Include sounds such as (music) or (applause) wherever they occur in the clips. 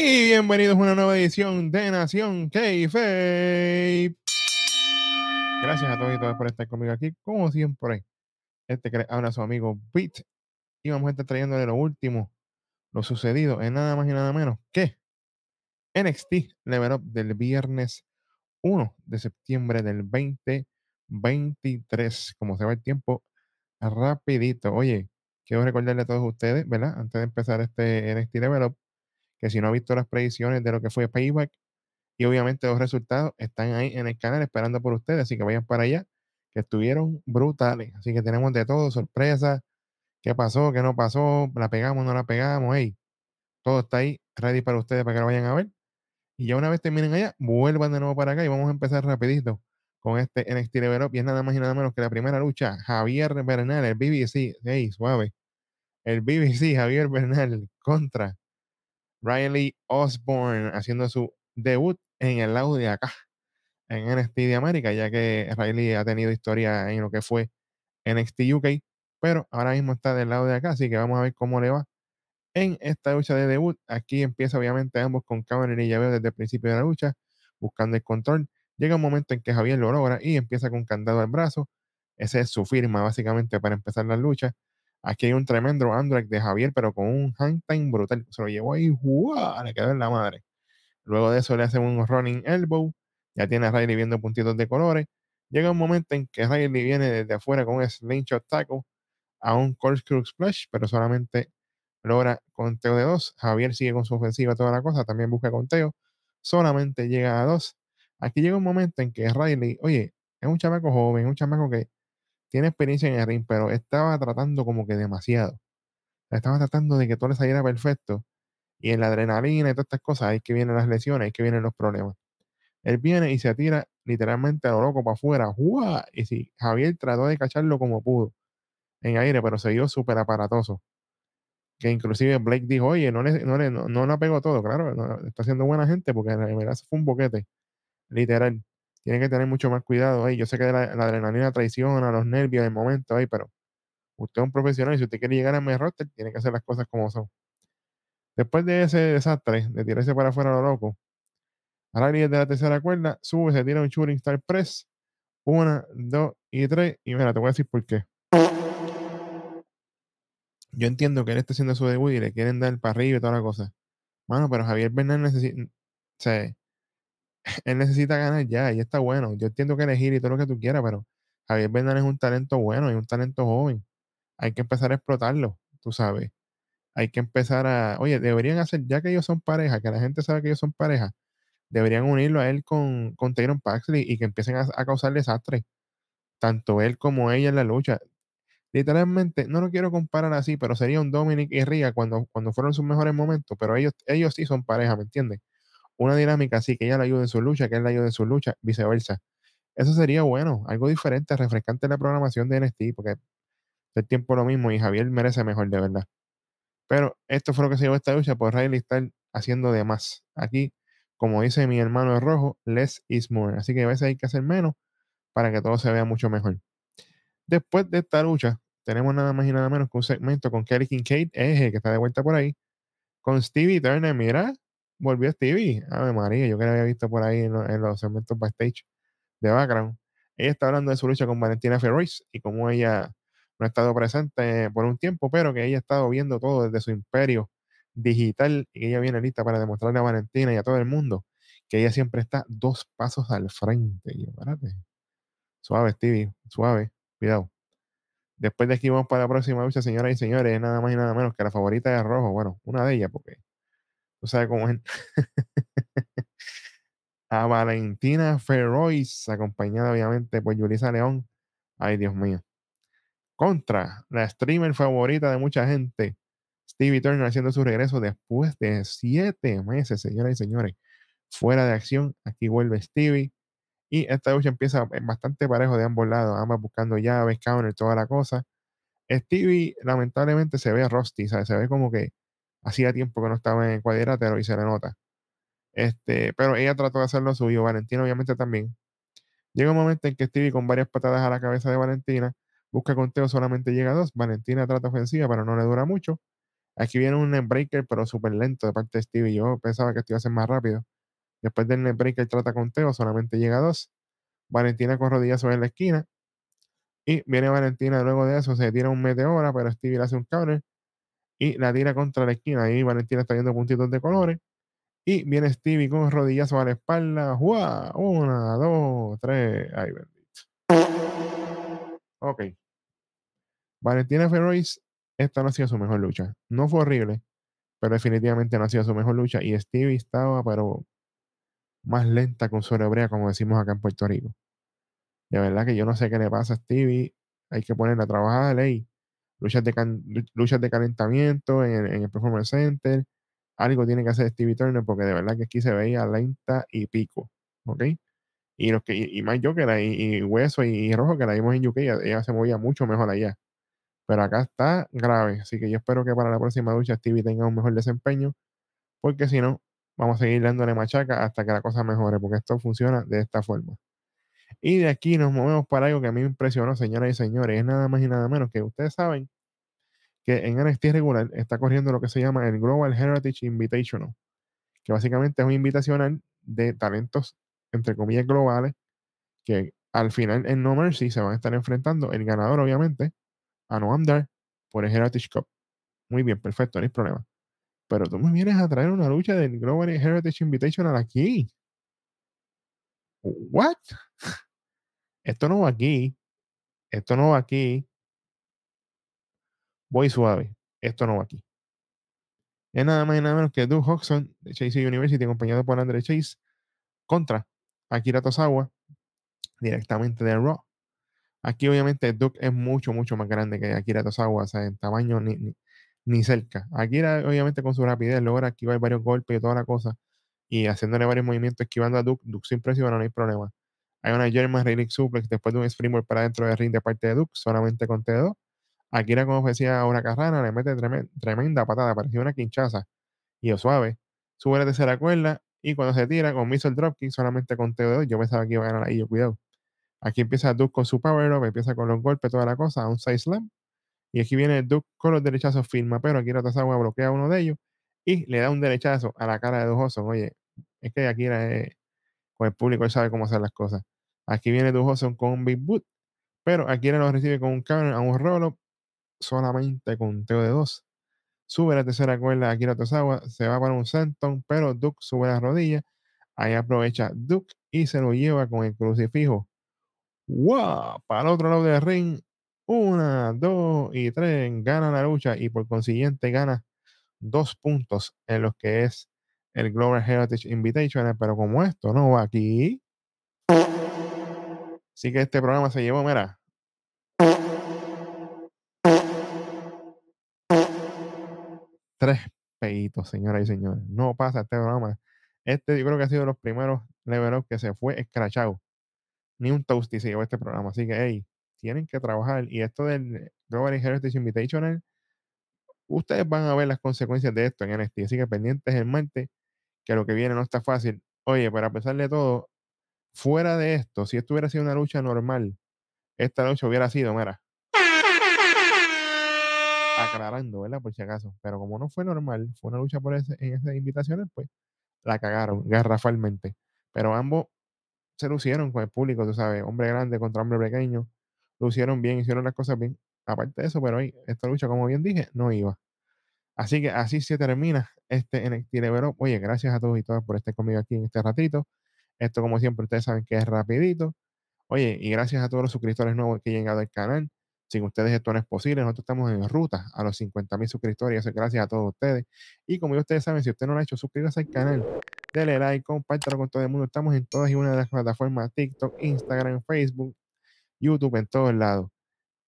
Y bienvenidos a una nueva edición de Nación k Gracias a todos y todas por estar conmigo aquí, como siempre. Este que habla su amigo Pete. Y vamos a estar trayéndole lo último, lo sucedido en nada más y nada menos que NXT Level Up del viernes 1 de septiembre del 2023. Como se va el tiempo, rapidito. Oye, quiero recordarle a todos ustedes, ¿verdad? Antes de empezar este NXT Level Up, que si no ha visto las predicciones de lo que fue Payback y obviamente los resultados están ahí en el canal esperando por ustedes, así que vayan para allá, que estuvieron brutales. Así que tenemos de todo, sorpresas, qué pasó, qué no pasó, la pegamos, no la pegamos, hey, todo está ahí ready para ustedes para que lo vayan a ver. Y ya una vez terminen allá, vuelvan de nuevo para acá y vamos a empezar rapidito con este NXT Level Up. Y es nada más y nada menos que la primera lucha, Javier Bernal, el BBC, hey, suave, el BBC, Javier Bernal contra Riley Osborne haciendo su debut en el lado de acá, en NXT de América, ya que Riley ha tenido historia en lo que fue NXT UK, pero ahora mismo está del lado de acá, así que vamos a ver cómo le va en esta lucha de debut. Aquí empieza obviamente ambos con Cameron y Llaveo desde el principio de la lucha, buscando el control. Llega un momento en que Javier lo logra y empieza con candado al brazo. Esa es su firma básicamente para empezar la lucha. Aquí hay un tremendo Android de Javier, pero con un time brutal. Se lo llevó ahí, ¡guau! le quedó en la madre. Luego de eso le hacen un running elbow. Ya tiene a Riley viendo puntitos de colores. Llega un momento en que Riley viene desde afuera con un slingshot tackle a un corkscrew splash, pero solamente logra conteo de dos. Javier sigue con su ofensiva, toda la cosa. También busca conteo. Solamente llega a dos. Aquí llega un momento en que Riley, oye, es un chamaco joven, un chamaco que tiene experiencia en el ring, pero estaba tratando como que demasiado. Estaba tratando de que todo le saliera perfecto. Y en la adrenalina y todas estas cosas, ahí que vienen las lesiones, ahí que vienen los problemas. Él viene y se tira literalmente a lo loco para afuera. Y si Javier trató de cacharlo como pudo en aire, pero se vio súper aparatoso. Que inclusive Blake dijo, oye, no le, no, le, no, no pegó todo, claro, está haciendo buena gente porque en verdad fue un boquete, literal. Tienen que tener mucho más cuidado ahí. Yo sé que la, adrenalina traiciona los nervios el momento ahí, pero usted es un profesional y si usted quiere llegar a mi roster, tiene que hacer las cosas como son. Después de ese desastre, de tirarse para afuera lo loco, Riley de la tercera cuerda, sube, se tira un shooting star press. Una, dos y tres. Y mira, te voy a decir por qué. Yo entiendo que él está haciendo su debut y le quieren dar para arriba y toda la cosa. Bueno, pero Javier Bernal necesita. O él necesita ganar ya y está bueno. Yo entiendo que elegir y todo lo que tú quieras, pero Javier Bernal es un talento bueno y un talento joven. Hay que empezar a explotarlo, tú sabes. Hay que empezar a. Oye, deberían hacer, ya que ellos son pareja, que la gente sabe que ellos son pareja, deberían unirlo a él con, con Tyron Paxley y que empiecen a, causar desastre. Tanto él como ella en la lucha. Literalmente, no lo quiero comparar así, pero sería un Dominic y Ria cuando, cuando fueron sus mejores momentos, pero ellos, ellos sí son pareja, ¿me entiendes? Una dinámica así, que ella le ayude en su lucha, que él le ayude en su lucha, viceversa. Eso sería bueno, algo diferente, refrescante en la programación de NXT, porque el tiempo lo mismo y Javier merece mejor, de verdad. Pero esto fue lo que se llevó esta lucha, por Riley estar haciendo de más. Aquí como dice mi hermano de rojo, less is more. Así que a veces hay que hacer menos para que todo se vea mucho mejor. Después de esta lucha, tenemos nada más y nada menos que un segmento con Kelly Kincaid, eje, que está de vuelta por ahí, con Stevie Turner. Mira, volvió Stevie. Ave María, yo que la había visto por ahí en, los segmentos backstage de background. Ella está hablando de su lucha con Valentina Ferrois y cómo ella no ha estado presente por un tiempo, pero que ella ha estado viendo todo desde su imperio digital y ella viene lista para demostrarle a Valentina y a todo el mundo que ella siempre está dos pasos al frente. Y Suave, Stevie, suave, cuidado. Después de aquí vamos para la próxima lucha, señoras y señores, nada más y nada menos que la favorita de Rojo. Bueno, una de ellas, porque tú sabes cómo es. (laughs) a Valentina Ferrois, acompañada obviamente por Yulisa León. Ay, Dios mío. Contra la streamer favorita de mucha gente, Stevie Turner haciendo su regreso después de siete meses, señoras y señores, fuera de acción. Aquí vuelve Stevie. Y esta lucha empieza bastante parejo de ambos lados, ambas buscando llaves, counter, toda la cosa. Stevie lamentablemente se ve rusty, se ve como que hacía tiempo que no estaba en cuadrilátero y se le nota. Este, pero ella trató de hacer lo suyo, Valentina obviamente también. Llega un momento en que Stevie con varias patadas a la cabeza de Valentina busca conteo, solamente llega a dos. Valentina trata ofensiva, pero no le dura mucho. Aquí viene un breaker, pero súper lento de parte de Stevie. Yo pensaba que esto iba a ser más rápido. Después del breaker trata con Teo, solamente llega a dos. Valentina con rodillas sobre la esquina. Y viene Valentina luego de eso, se tira un meteora, pero Stevie le hace un counter y la tira contra la esquina. Ahí Valentina está viendo puntitos de colores. Y viene Stevie con rodillas a la espalda. ¡Wow! Una, dos, tres. Ay, bendito. Ok. Valentina Ferrois, esta no ha sido su mejor lucha. No fue horrible, pero definitivamente no ha sido su mejor lucha. Y Stevie estaba, pero más lenta con su hebrea, como decimos acá en Puerto Rico. De verdad que yo no sé qué le pasa a Stevie. Hay que ponerla a trabajar. ley luchas, de luchas de calentamiento en, el Performance Center. Algo tiene que hacer Stevie Turner porque de verdad que aquí se veía lenta y pico. ¿Ok? Y, los que, y, más yo que la, y, Hueso y, Rojo que la vimos en UK, ella, se movía mucho mejor allá. Pero acá está grave. Así que yo espero que para la próxima lucha Stevie tenga un mejor desempeño. Porque si no, vamos a seguir dándole machaca hasta que la cosa mejore. Porque esto funciona de esta forma. Y de aquí nos movemos para algo que a mí me impresionó, señoras y señores. Es nada más y nada menos que ustedes saben que en NXT regular está corriendo lo que se llama el Global Heritage Invitational, que básicamente es un invitacional de talentos, entre comillas, globales, que al final en No Mercy se van a estar enfrentando el ganador, obviamente, a Noam Dar por el Heritage Cup. Muy bien, perfecto, no hay problema. Pero tú me vienes a traer una lucha del Global Heritage Invitational aquí. ¿What? Esto no va aquí. Esto no va aquí. Voy suave. Esto no va aquí. Es nada más y nada menos que Doug Hodgson de Chase University, acompañado por Andre Chase, contra Akira Tosawa, directamente de Raw. Aquí, obviamente, Doug es mucho, mucho más grande que Akira Tosawa, o sea, en tamaño ni, ni, cerca. Akira, obviamente, con su rapidez, logra esquivar varios golpes y toda la cosa, y haciéndole varios movimientos, esquivando a Duke. Duke sin presión, no hay problema. Hay una German Relic Suplex después de un Springboard para dentro del ring de parte de Duke, solamente con T2. Akira, como decía una carrana, le mete tremenda, patada, parecía una quinchaza. Y o suave, sube la tercera cuerda y cuando se tira con Missile Dropkick solamente con T2, yo pensaba que iba a ganar ahí, yo cuidado. Aquí empieza Duke con su power up, empieza con los golpes, toda la cosa, un side slam. Y aquí viene Duke con los derechazos firma, pero Akira Tozawa bloquea uno de ellos y le da un derechazo a la cara de Dujoso. Oye, es que Akira es, con el público él sabe cómo hacer las cosas. Aquí viene Dujoso con un Big Boot, pero Akira lo recibe con un counter a un roll solamente con un teo de dos. Sube la tercera cuerda Akira Tozawa, se va para un senton, pero Duke sube la rodilla. Ahí aprovecha Duke y se lo lleva con el crucifijo. ¡Wow! Para el otro lado del ring. Una, dos y tres. Gana la lucha y por consiguiente gana dos puntos en los que es el Global Heritage Invitational. Pero como esto no va aquí. Así que este programa se llevó, mira, tres peitos, señoras y señores. No pasa este programa. Este yo creo que ha sido de los primeros level que se fue escrachado. Ni un toasty se llevó este programa. Así que, hey, tienen que trabajar. Y esto del Global Heritage Invitational, ustedes van a ver las consecuencias de esto en NXT. Así que pendientes el martes, que lo que viene no está fácil. Oye, pero a pesar de todo, fuera de esto, si esto hubiera sido una lucha normal, esta lucha hubiera sido, mira, aclarando, ¿verdad? Por si acaso. Pero como no fue normal, fue una lucha por ese, en esas invitaciones, pues la cagaron garrafalmente. Pero ambos se lucieron con el público, tú sabes, hombre grande contra hombre pequeño, lucieron bien, hicieron las cosas bien. Aparte de eso, pero hoy esta lucha, como bien dije, no iba. Así que así se termina este NXT Level Oye, gracias a todos y todas por estar conmigo aquí en este ratito. Esto, como siempre, ustedes saben que es rapidito. Oye, y gracias a todos los suscriptores nuevos que han llegado al canal. Sin ustedes esto no es posible. Nosotros estamos en ruta a los 50 mil suscriptores. gracias a todos ustedes. Y como ustedes saben, si usted no lo ha hecho, suscríbase al canal. Dele like, compártelo con todo el mundo. Estamos en todas y una de las plataformas: TikTok, Instagram, Facebook, YouTube, en todos lados.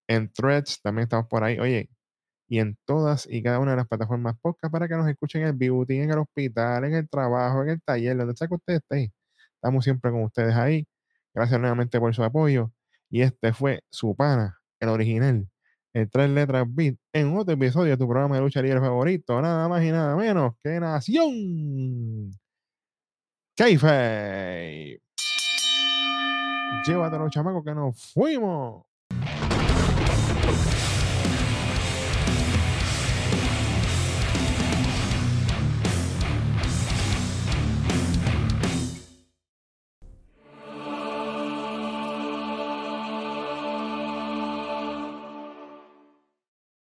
En Threads también estamos por ahí. Oye, y en todas y cada una de las plataformas podcast para que nos escuchen en el beauty, en el hospital, en el trabajo, en el taller, donde sea que usted esté. Estamos siempre con ustedes ahí. Gracias nuevamente por su apoyo. Y este fue su pana, el original, el tres letras beat, en otro episodio de tu programa de lucha libre favorito, nada más y nada menos que Nación Keife. Llévatelo, chamaco, que nos fuimos.